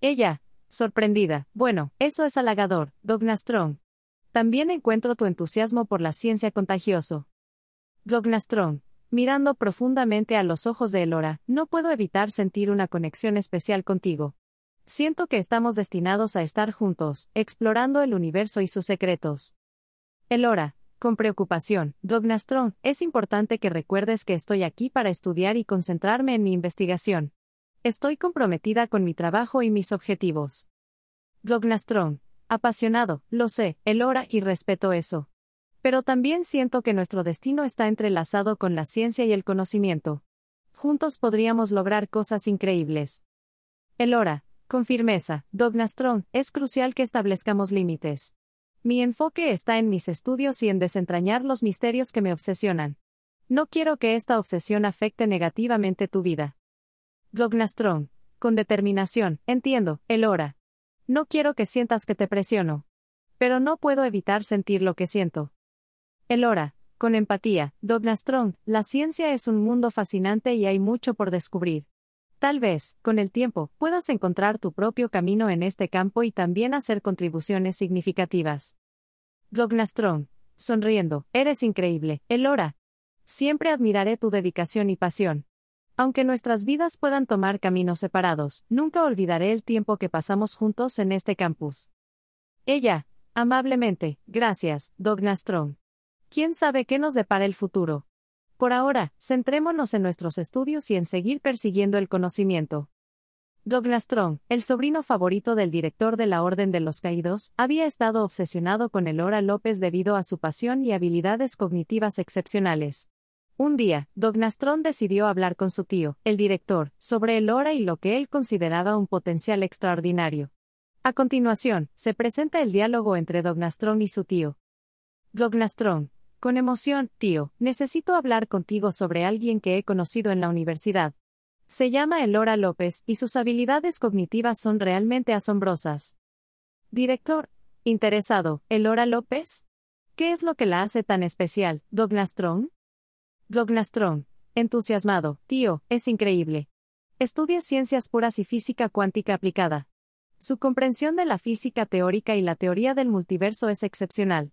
Ella, sorprendida, bueno, eso es halagador, Dognastron. También encuentro tu entusiasmo por la ciencia contagioso. Dognastron, mirando profundamente a los ojos de Elora, no puedo evitar sentir una conexión especial contigo. Siento que estamos destinados a estar juntos, explorando el universo y sus secretos. Elora, con preocupación, Dognastron, es importante que recuerdes que estoy aquí para estudiar y concentrarme en mi investigación. Estoy comprometida con mi trabajo y mis objetivos. Dognastron, apasionado, lo sé, Elora y respeto eso. Pero también siento que nuestro destino está entrelazado con la ciencia y el conocimiento. Juntos podríamos lograr cosas increíbles. Elora, con firmeza, Dognastron, es crucial que establezcamos límites. Mi enfoque está en mis estudios y en desentrañar los misterios que me obsesionan. No quiero que esta obsesión afecte negativamente tu vida. Dognastron, con determinación, entiendo, Elora. No quiero que sientas que te presiono. Pero no puedo evitar sentir lo que siento. Elora, con empatía, Dognastron, la ciencia es un mundo fascinante y hay mucho por descubrir. Tal vez, con el tiempo, puedas encontrar tu propio camino en este campo y también hacer contribuciones significativas. Dognastron, sonriendo, eres increíble, Elora. Siempre admiraré tu dedicación y pasión. Aunque nuestras vidas puedan tomar caminos separados, nunca olvidaré el tiempo que pasamos juntos en este campus. Ella, amablemente, gracias, Dognastron. ¿Quién sabe qué nos depara el futuro? Por ahora, centrémonos en nuestros estudios y en seguir persiguiendo el conocimiento. Douglas Strong, el sobrino favorito del director de la Orden de los Caídos, había estado obsesionado con Elora López debido a su pasión y habilidades cognitivas excepcionales. Un día, Dognastron decidió hablar con su tío, el director, sobre Elora y lo que él consideraba un potencial extraordinario. A continuación, se presenta el diálogo entre Dognastron y su tío. Dognastron, con emoción, tío, necesito hablar contigo sobre alguien que he conocido en la universidad. Se llama Elora López y sus habilidades cognitivas son realmente asombrosas. Director. Interesado, ¿Elora López? ¿Qué es lo que la hace tan especial, Dognastron? Dognastron. Entusiasmado, tío, es increíble. Estudia ciencias puras y física cuántica aplicada. Su comprensión de la física teórica y la teoría del multiverso es excepcional.